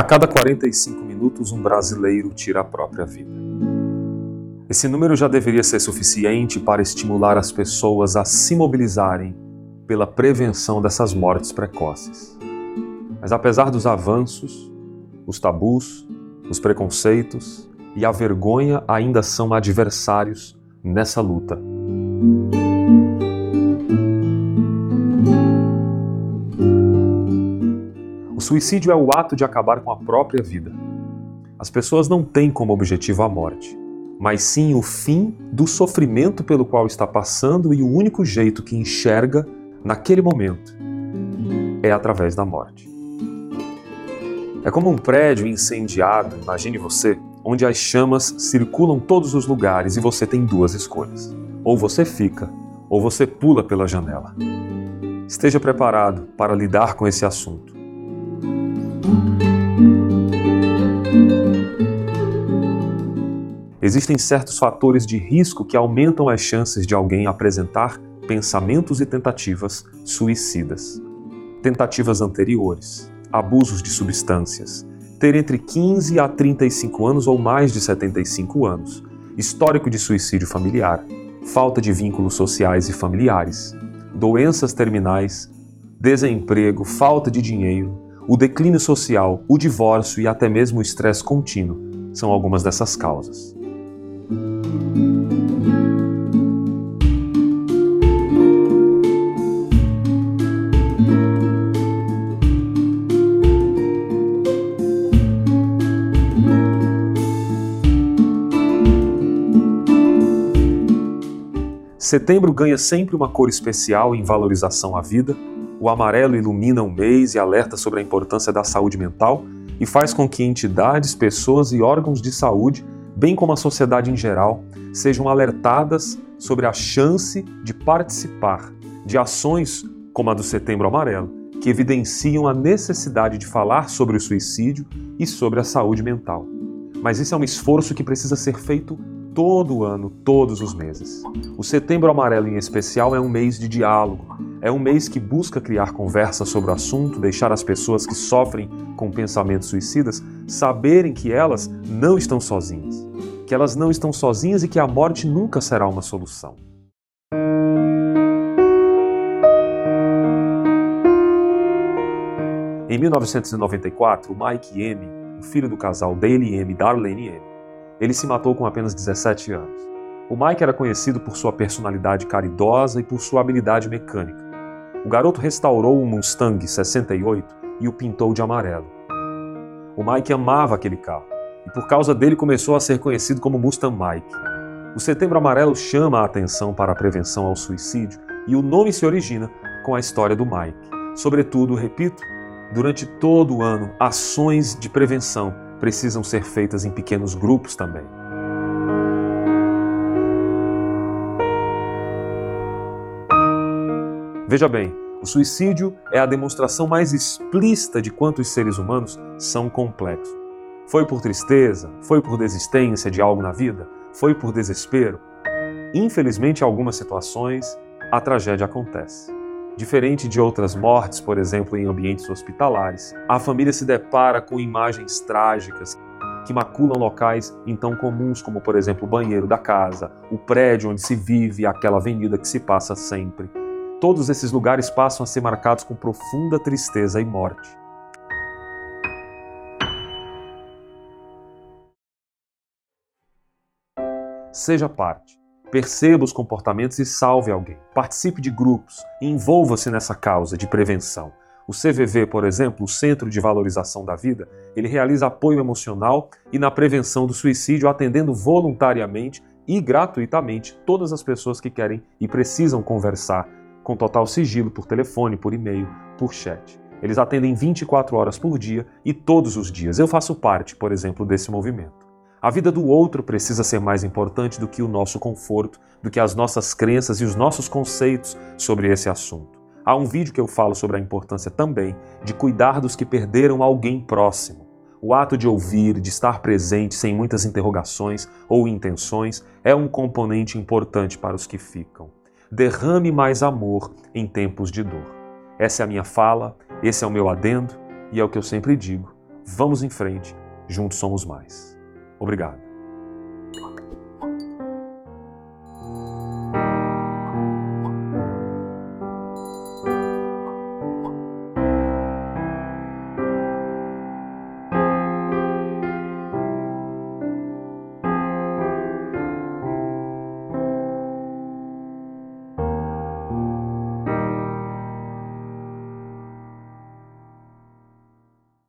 A cada 45 minutos, um brasileiro tira a própria vida. Esse número já deveria ser suficiente para estimular as pessoas a se mobilizarem pela prevenção dessas mortes precoces. Mas apesar dos avanços, os tabus, os preconceitos e a vergonha ainda são adversários nessa luta. Suicídio é o ato de acabar com a própria vida. As pessoas não têm como objetivo a morte, mas sim o fim do sofrimento pelo qual está passando e o único jeito que enxerga naquele momento é através da morte. É como um prédio incendiado, imagine você, onde as chamas circulam todos os lugares e você tem duas escolhas. Ou você fica, ou você pula pela janela. Esteja preparado para lidar com esse assunto. Existem certos fatores de risco que aumentam as chances de alguém apresentar pensamentos e tentativas suicidas. Tentativas anteriores, abusos de substâncias, ter entre 15 a 35 anos ou mais de 75 anos, histórico de suicídio familiar, falta de vínculos sociais e familiares, doenças terminais, desemprego, falta de dinheiro, o declínio social, o divórcio e até mesmo o estresse contínuo são algumas dessas causas. Setembro ganha sempre uma cor especial em valorização à vida. O amarelo ilumina o mês e alerta sobre a importância da saúde mental e faz com que entidades, pessoas e órgãos de saúde, bem como a sociedade em geral, sejam alertadas sobre a chance de participar de ações como a do Setembro Amarelo, que evidenciam a necessidade de falar sobre o suicídio e sobre a saúde mental. Mas isso é um esforço que precisa ser feito todo ano, todos os meses. O Setembro Amarelo, em especial, é um mês de diálogo. É um mês que busca criar conversa sobre o assunto, deixar as pessoas que sofrem com pensamentos suicidas saberem que elas não estão sozinhas. Que elas não estão sozinhas e que a morte nunca será uma solução. Em 1994, Mike M, o filho do casal Dale M e Darlene M, ele se matou com apenas 17 anos. O Mike era conhecido por sua personalidade caridosa e por sua habilidade mecânica. O garoto restaurou um Mustang 68 e o pintou de amarelo. O Mike amava aquele carro e por causa dele começou a ser conhecido como Mustang Mike. O Setembro Amarelo chama a atenção para a prevenção ao suicídio e o nome se origina com a história do Mike. Sobretudo, repito, durante todo o ano, ações de prevenção precisam ser feitas em pequenos grupos também. Veja bem, o suicídio é a demonstração mais explícita de quanto os seres humanos são complexos. Foi por tristeza? Foi por desistência de algo na vida? Foi por desespero? Infelizmente, em algumas situações, a tragédia acontece. Diferente de outras mortes, por exemplo, em ambientes hospitalares, a família se depara com imagens trágicas que maculam locais então comuns, como por exemplo o banheiro da casa, o prédio onde se vive, aquela avenida que se passa sempre. Todos esses lugares passam a ser marcados com profunda tristeza e morte. Seja parte. Perceba os comportamentos e salve alguém. Participe de grupos envolva-se nessa causa de prevenção. O CVV, por exemplo, o Centro de Valorização da Vida, ele realiza apoio emocional e na prevenção do suicídio, atendendo voluntariamente e gratuitamente todas as pessoas que querem e precisam conversar com total sigilo por telefone, por e-mail, por chat. Eles atendem 24 horas por dia e todos os dias. Eu faço parte, por exemplo, desse movimento. A vida do outro precisa ser mais importante do que o nosso conforto, do que as nossas crenças e os nossos conceitos sobre esse assunto. Há um vídeo que eu falo sobre a importância também de cuidar dos que perderam alguém próximo. O ato de ouvir, de estar presente sem muitas interrogações ou intenções é um componente importante para os que ficam. Derrame mais amor em tempos de dor. Essa é a minha fala, esse é o meu adendo e é o que eu sempre digo Vamos em frente, juntos somos mais. Obrigado.